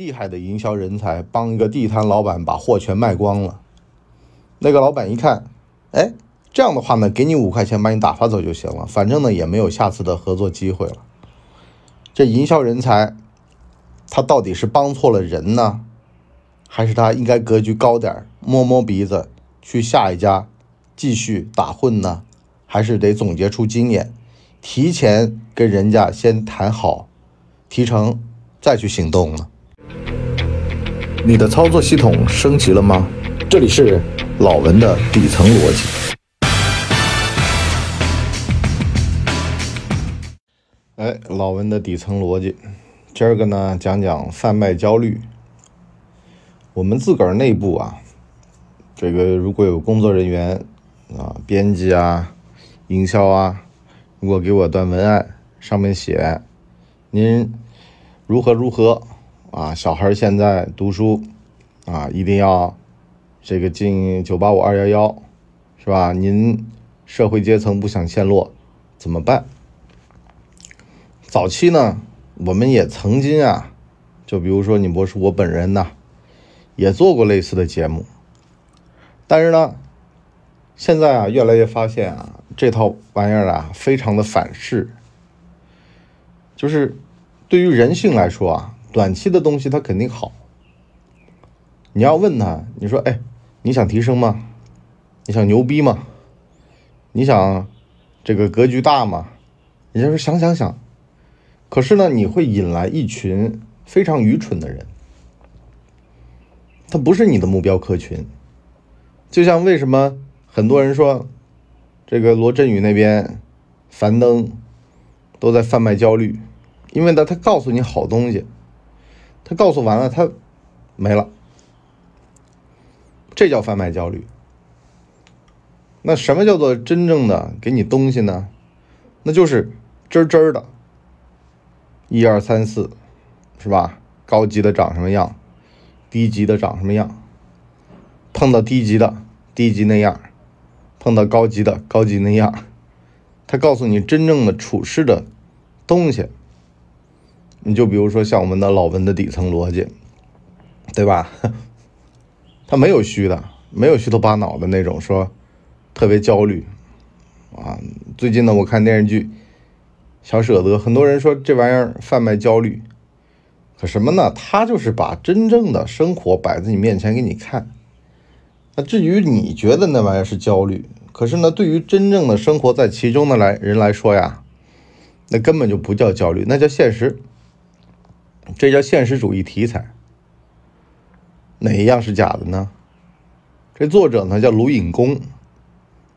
厉害的营销人才帮一个地摊老板把货全卖光了。那个老板一看，哎，这样的话呢，给你五块钱把你打发走就行了，反正呢也没有下次的合作机会了。这营销人才，他到底是帮错了人呢，还是他应该格局高点摸摸鼻子去下一家继续打混呢？还是得总结出经验，提前跟人家先谈好提成，再去行动呢？你的操作系统升级了吗？这里是老文的底层逻辑。哎，老文的底层逻辑，今儿个呢讲讲贩卖焦虑。我们自个儿内部啊，这个如果有工作人员啊，编辑啊。营销啊，如果给我段文案，上面写您如何如何啊，小孩现在读书啊，一定要这个进九八五二幺幺，是吧？您社会阶层不想陷落，怎么办？早期呢，我们也曾经啊，就比如说你博士我本人呢，也做过类似的节目，但是呢，现在啊，越来越发现啊。这套玩意儿啊，非常的反噬。就是对于人性来说啊，短期的东西它肯定好。你要问他，你说，哎，你想提升吗？你想牛逼吗？你想这个格局大吗？人家说想想想。可是呢，你会引来一群非常愚蠢的人，他不是你的目标客群。就像为什么很多人说。这个罗振宇那边，樊登都在贩卖焦虑，因为呢，他告诉你好东西，他告诉完了，他没了，这叫贩卖焦虑。那什么叫做真正的给你东西呢？那就是真真的，一二三四，是吧？高级的长什么样，低级的长什么样，碰到低级的，低级那样。碰到高级的高级那样，他告诉你真正的处事的东西。你就比如说像我们的老文的底层逻辑，对吧？他没有虚的，没有虚头巴脑的那种说特别焦虑啊。最近呢，我看电视剧《小舍得》，很多人说这玩意儿贩卖焦虑，可什么呢？他就是把真正的生活摆在你面前给你看。那至于你觉得那玩意儿是焦虑，可是呢，对于真正的生活在其中的来人来说呀，那根本就不叫焦虑，那叫现实。这叫现实主义题材。哪一样是假的呢？这作者呢叫卢隐公，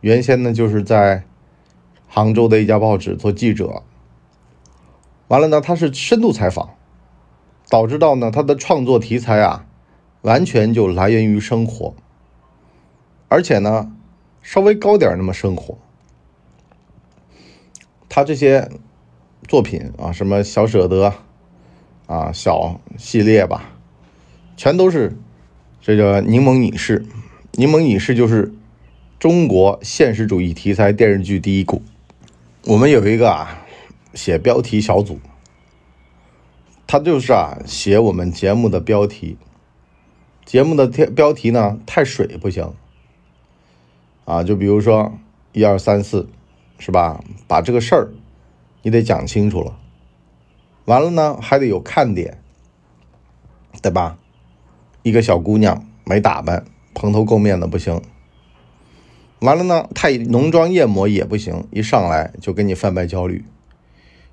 原先呢就是在杭州的一家报纸做记者。完了呢，他是深度采访，导致到呢他的创作题材啊，完全就来源于生活。而且呢，稍微高点那么生活，他这些作品啊，什么小舍得啊，小系列吧，全都是这个柠檬影视。柠檬影视就是中国现实主义题材电视剧第一股。我们有一个啊，写标题小组，他就是啊，写我们节目的标题，节目的标标题呢太水不行。啊，就比如说一二三四，是吧？把这个事儿你得讲清楚了。完了呢，还得有看点，对吧？一个小姑娘没打扮，蓬头垢面的不行。完了呢，太浓妆艳抹也不行，一上来就给你贩卖焦虑，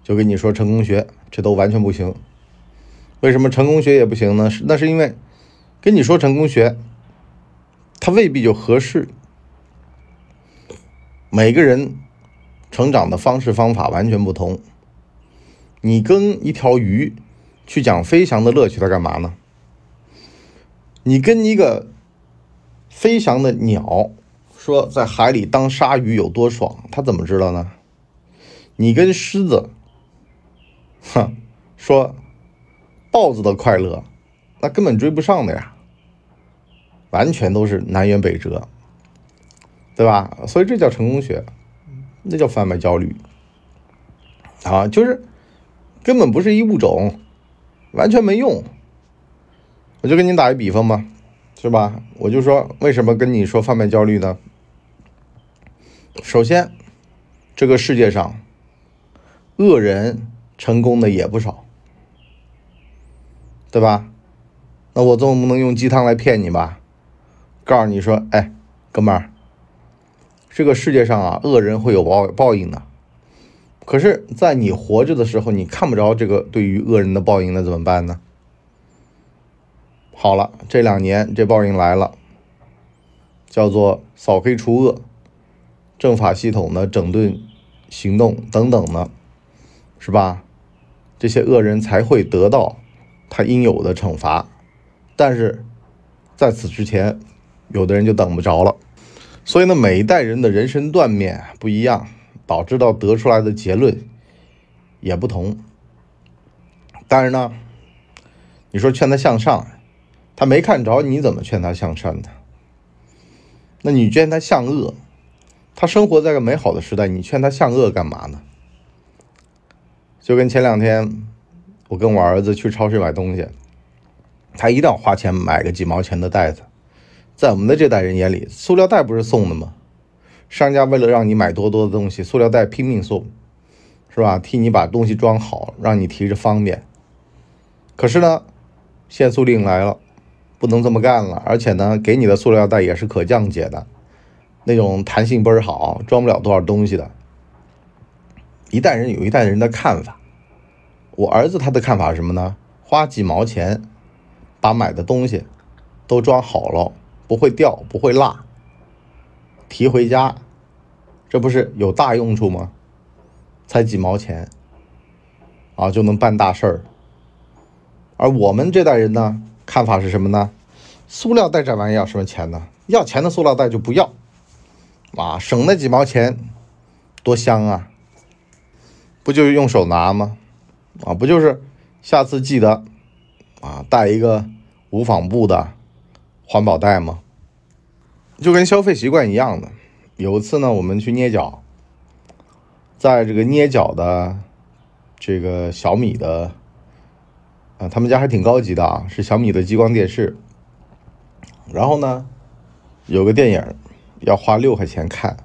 就跟你说成功学，这都完全不行。为什么成功学也不行呢？是那是因为跟你说成功学，它未必就合适。每个人成长的方式方法完全不同。你跟一条鱼去讲飞翔的乐趣，它干嘛呢？你跟一个飞翔的鸟说在海里当鲨鱼有多爽，它怎么知道呢？你跟狮子，哼，说豹子的快乐，那根本追不上的呀，完全都是南辕北辙。对吧？所以这叫成功学，那叫贩卖焦虑啊！就是根本不是一物种，完全没用我就跟你打一比方吧，是吧？我就说为什么跟你说贩卖焦虑呢？首先，这个世界上恶人成功的也不少，对吧？那我总不能用鸡汤来骗你吧？告诉你说，哎，哥们儿，这个世界上啊，恶人会有报报应的。可是，在你活着的时候，你看不着这个对于恶人的报应，那怎么办呢？好了，这两年这报应来了，叫做扫黑除恶。政法系统的整顿行动等等呢，是吧？这些恶人才会得到他应有的惩罚，但是在此之前，有的人就等不着了。所以呢，每一代人的人生断面不一样，导致到得出来的结论也不同。但是呢，你说劝他向上，他没看着，你怎么劝他向善呢？那你劝他向恶？他生活在个美好的时代，你劝他向恶干嘛呢？就跟前两天，我跟我儿子去超市买东西，他一定要花钱买个几毛钱的袋子。在我们的这代人眼里，塑料袋不是送的吗？商家为了让你买多多的东西，塑料袋拼命送，是吧？替你把东西装好，让你提着方便。可是呢，限塑令来了，不能这么干了，而且呢，给你的塑料袋也是可降解的。那种弹性倍儿好，装不了多少东西的。一代人有一代人的看法。我儿子他的看法是什么呢？花几毛钱把买的东西都装好了，不会掉，不会落，提回家，这不是有大用处吗？才几毛钱啊，就能办大事儿。而我们这代人呢，看法是什么呢？塑料袋这玩意要什么钱呢？要钱的塑料袋就不要。啊，省那几毛钱，多香啊！不就是用手拿吗？啊，不就是下次记得啊，带一个无纺布的环保袋吗？就跟消费习惯一样的。有一次呢，我们去捏脚，在这个捏脚的这个小米的啊，他们家还挺高级的啊，是小米的激光电视。然后呢，有个电影。要花六块钱看，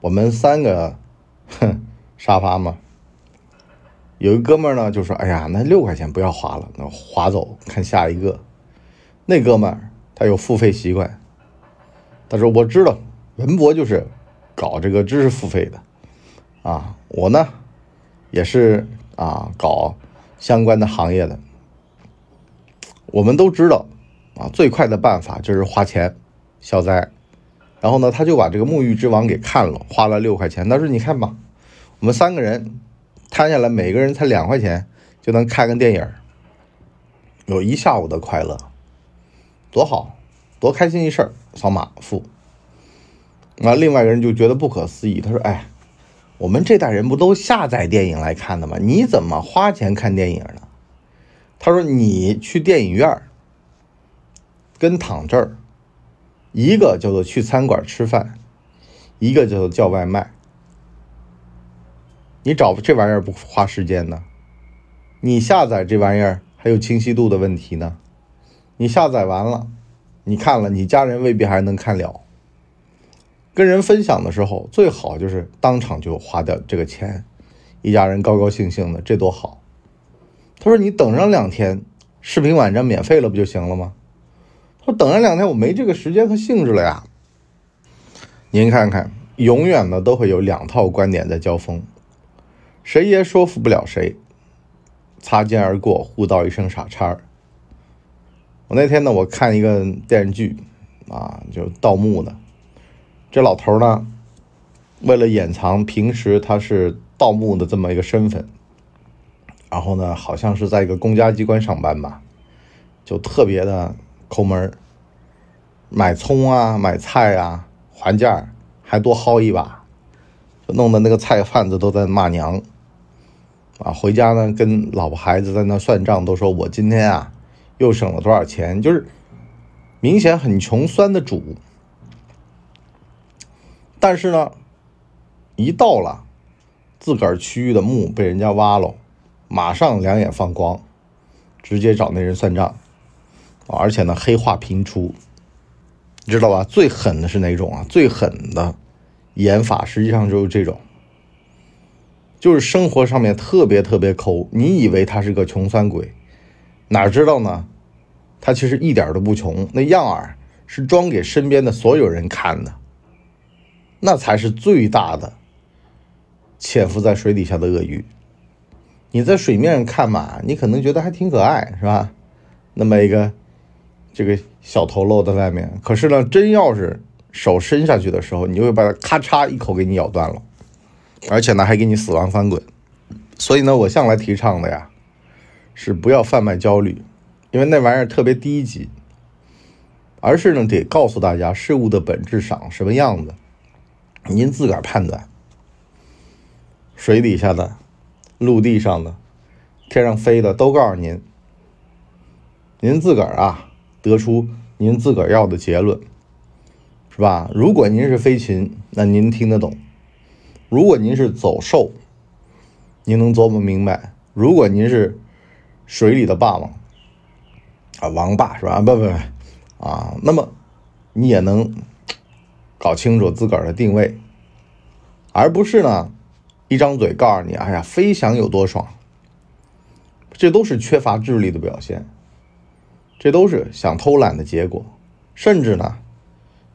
我们三个，哼，沙发嘛。有一哥们呢，就说：“哎呀，那六块钱不要花了，那划走看下一个。”那哥们他有付费习惯，他说：“我知道，文博就是搞这个知识付费的，啊，我呢也是啊搞相关的行业的。我们都知道，啊，最快的办法就是花钱消灾。”然后呢，他就把这个《沐浴之王》给看了，花了六块钱。他说：“你看吧，我们三个人摊下来，每个人才两块钱就能看个电影，有一下午的快乐，多好，多开心一事儿！扫码付。”那另外一个人就觉得不可思议，他说：“哎，我们这代人不都下载电影来看的吗？你怎么花钱看电影呢？”他说：“你去电影院跟躺这儿。”一个叫做去餐馆吃饭，一个叫做叫外卖。你找这玩意儿不花时间呢？你下载这玩意儿还有清晰度的问题呢。你下载完了，你看了，你家人未必还能看了。跟人分享的时候，最好就是当场就花掉这个钱，一家人高高兴兴的，这多好。他说：“你等上两天，视频网站免费了不就行了吗？”他说等上两天，我没这个时间和兴致了呀。您看看，永远呢都会有两套观点在交锋，谁也说服不了谁，擦肩而过，互道一声傻叉。我那天呢，我看一个电视剧，啊，就盗墓的，这老头呢，为了掩藏平时他是盗墓的这么一个身份，然后呢，好像是在一个公家机关上班吧，就特别的。抠门买葱啊，买菜啊，还价还多薅一把，就弄得那个菜贩子都在骂娘啊。回家呢，跟老婆孩子在那算账，都说我今天啊又省了多少钱，就是明显很穷酸的主。但是呢，一到了自个儿区域的墓被人家挖了，马上两眼放光，直接找那人算账。而且呢黑话频出，你知道吧？最狠的是哪种啊？最狠的演法实际上就是这种，就是生活上面特别特别抠，你以为他是个穷酸鬼，哪知道呢？他其实一点都不穷，那样儿是装给身边的所有人看的，那才是最大的潜伏在水底下的鳄鱼。你在水面上看嘛，你可能觉得还挺可爱，是吧？那么一个这个小头露在外面，可是呢，真要是手伸下去的时候，你就会把它咔嚓一口给你咬断了，而且呢还给你死亡翻滚。所以呢，我向来提倡的呀，是不要贩卖焦虑。因为那玩意儿特别低级，而是呢得告诉大家事物的本质长什么样子，您自个儿判断。水底下的、陆地上的、天上飞的都告诉您，您自个儿啊得出您自个儿要的结论，是吧？如果您是飞禽，那您听得懂；如果您是走兽，您能琢磨明白；如果您是水里的霸王。啊，王霸是吧？不不不，啊，那么你也能搞清楚自个儿的定位，而不是呢一张嘴告诉你，哎呀，飞翔有多爽，这都是缺乏智力的表现，这都是想偷懒的结果，甚至呢，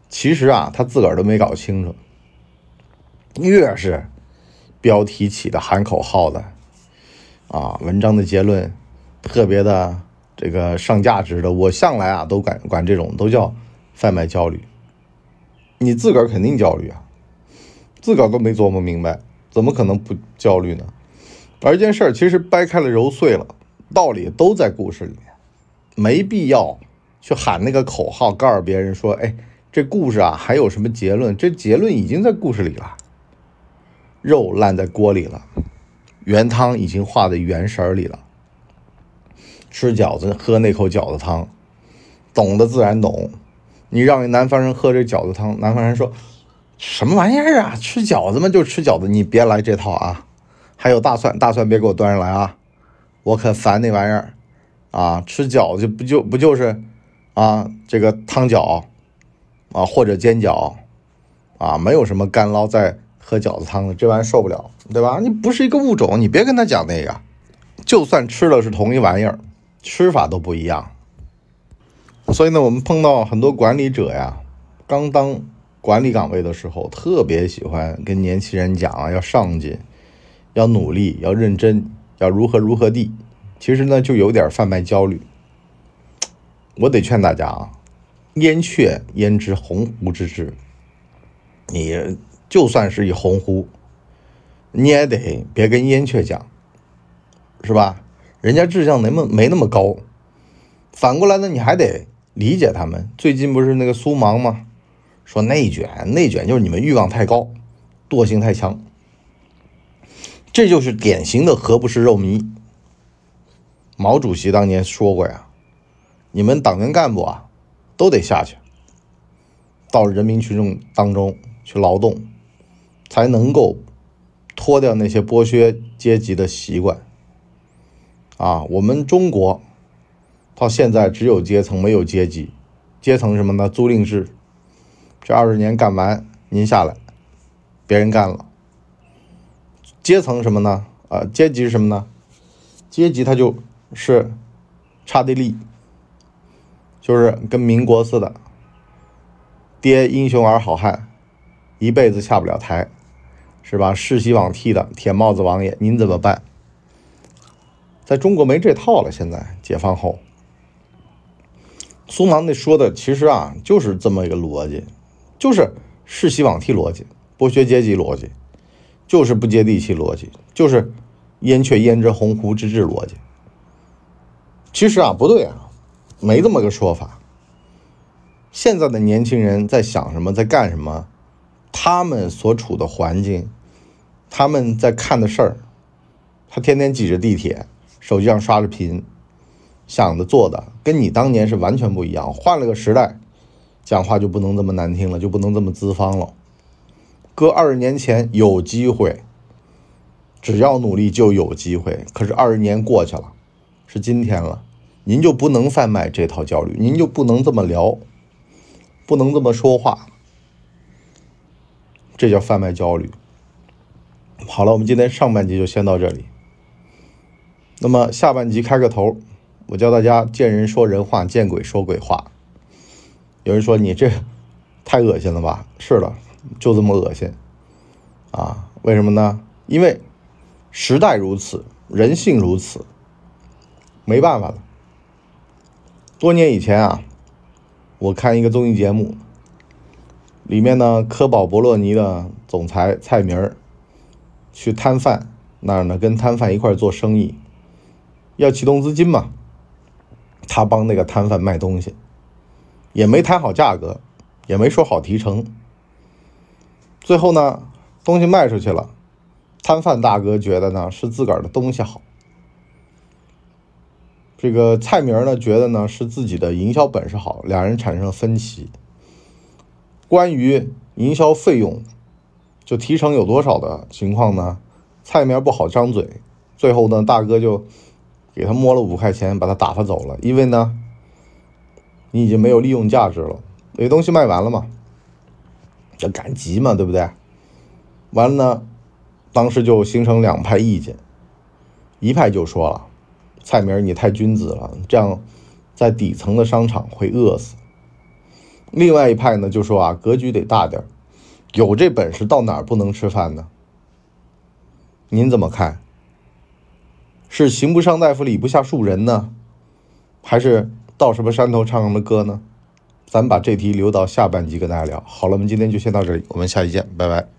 其实啊，他自个儿都没搞清楚，越是标题起的喊口号的，啊，文章的结论特别的。这个上价值的，我向来啊都管管这种都叫贩卖焦虑。你自个儿肯定焦虑啊，自个儿都没琢磨明白，怎么可能不焦虑呢？而一件事儿其实掰开了揉碎了，道理都在故事里面，没必要去喊那个口号，告诉别人说：“哎，这故事啊还有什么结论？这结论已经在故事里了，肉烂在锅里了，原汤已经化在原食里了。”吃饺子，喝那口饺子汤，懂的自然懂。你让南方人喝这饺子汤，南方人说什么玩意儿啊？吃饺子嘛，就吃饺子，你别来这套啊！还有大蒜，大蒜别给我端上来啊！我可烦那玩意儿啊！吃饺子不就不就是啊？这个汤饺啊，或者煎饺啊，没有什么干捞在喝饺子汤的，这玩意儿受不了，对吧？你不是一个物种，你别跟他讲那个。就算吃的是同一玩意儿。吃法都不一样，所以呢，我们碰到很多管理者呀，刚当管理岗位的时候，特别喜欢跟年轻人讲啊，要上进，要努力，要认真，要如何如何地。其实呢，就有点贩卖焦虑。我得劝大家啊，燕雀焉知鸿鹄之志？你就算是一鸿鹄，你也得别跟燕雀讲，是吧？人家志向那么没那么高，反过来呢，你还得理解他们。最近不是那个苏芒吗？说内卷，内卷就是你们欲望太高，惰性太强。这就是典型的何不食肉糜。毛主席当年说过呀，你们党员干部啊，都得下去，到人民群众当中去劳动，才能够脱掉那些剥削阶级的习惯。啊，我们中国到现在只有阶层没有阶级，阶层什么呢？租赁制，这二十年干完，您下来，别人干了。阶层什么呢？啊，阶级是什么呢？阶级它就是差地利，就是跟民国似的，爹英雄儿好汉，一辈子下不了台，是吧？世袭罔替的铁帽子王爷，您怎么办？在中国没这套了。现在解放后，苏芒那说的其实啊，就是这么一个逻辑，就是世袭罔替逻辑、剥削阶级逻辑，就是不接地气逻辑，就是燕雀焉知鸿鹄之志逻辑。其实啊，不对啊，没这么个说法。现在的年轻人在想什么，在干什么？他们所处的环境，他们在看的事儿，他天天挤着地铁。手机上刷着屏，想的做的跟你当年是完全不一样。换了个时代，讲话就不能这么难听了，就不能这么资方了。搁二十年前有机会，只要努力就有机会。可是二十年过去了，是今天了，您就不能贩卖这套焦虑，您就不能这么聊，不能这么说话，这叫贩卖焦虑。好了，我们今天上半集就先到这里。那么下半集开个头，我教大家见人说人话，见鬼说鬼话。有人说你这太恶心了吧？是的，就这么恶心啊！为什么呢？因为时代如此，人性如此，没办法了。多年以前啊，我看一个综艺节目，里面呢，科宝博洛尼的总裁蔡明儿去摊贩那儿呢，跟摊贩一块做生意，要启动资金嘛，他帮那个摊贩卖东西。也没谈好价格，也没说好提成。最后呢，东西卖出去了，摊贩大哥觉得呢是自个儿的东西好，这个蔡明呢觉得呢是自己的营销本事好，两人产生了分歧。关于营销费用，就提成有多少的情况呢？蔡明不好张嘴，最后呢，大哥就给他摸了五块钱，把他打发走了，因为呢。你已经没有利用价值了，那东西卖完了嘛，要赶集嘛，对不对？完了呢，当时就形成两派意见，一派就说了：“蔡明，你太君子了，这样在底层的商场会饿死。”另外一派呢就说：“啊，格局得大点有这本事到哪不能吃饭呢？”您怎么看？是刑不上大夫，礼不下庶人呢，还是？到什么山头唱什么歌呢？咱把这题留到下半集跟大家聊。好了，我们今天就先到这里，我们下期见，拜拜。